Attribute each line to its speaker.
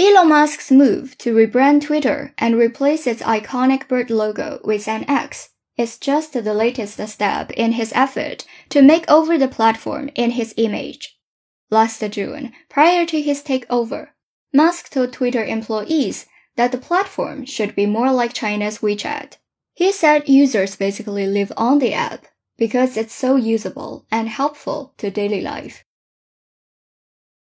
Speaker 1: Elon Musk's move to rebrand Twitter and replace its iconic bird logo with an X is just the latest step in his effort to make over the platform in his image. Last June, prior to his takeover, Musk told Twitter employees that the platform should be more like China's WeChat. He said users basically live on the app because it's so usable and helpful to daily life.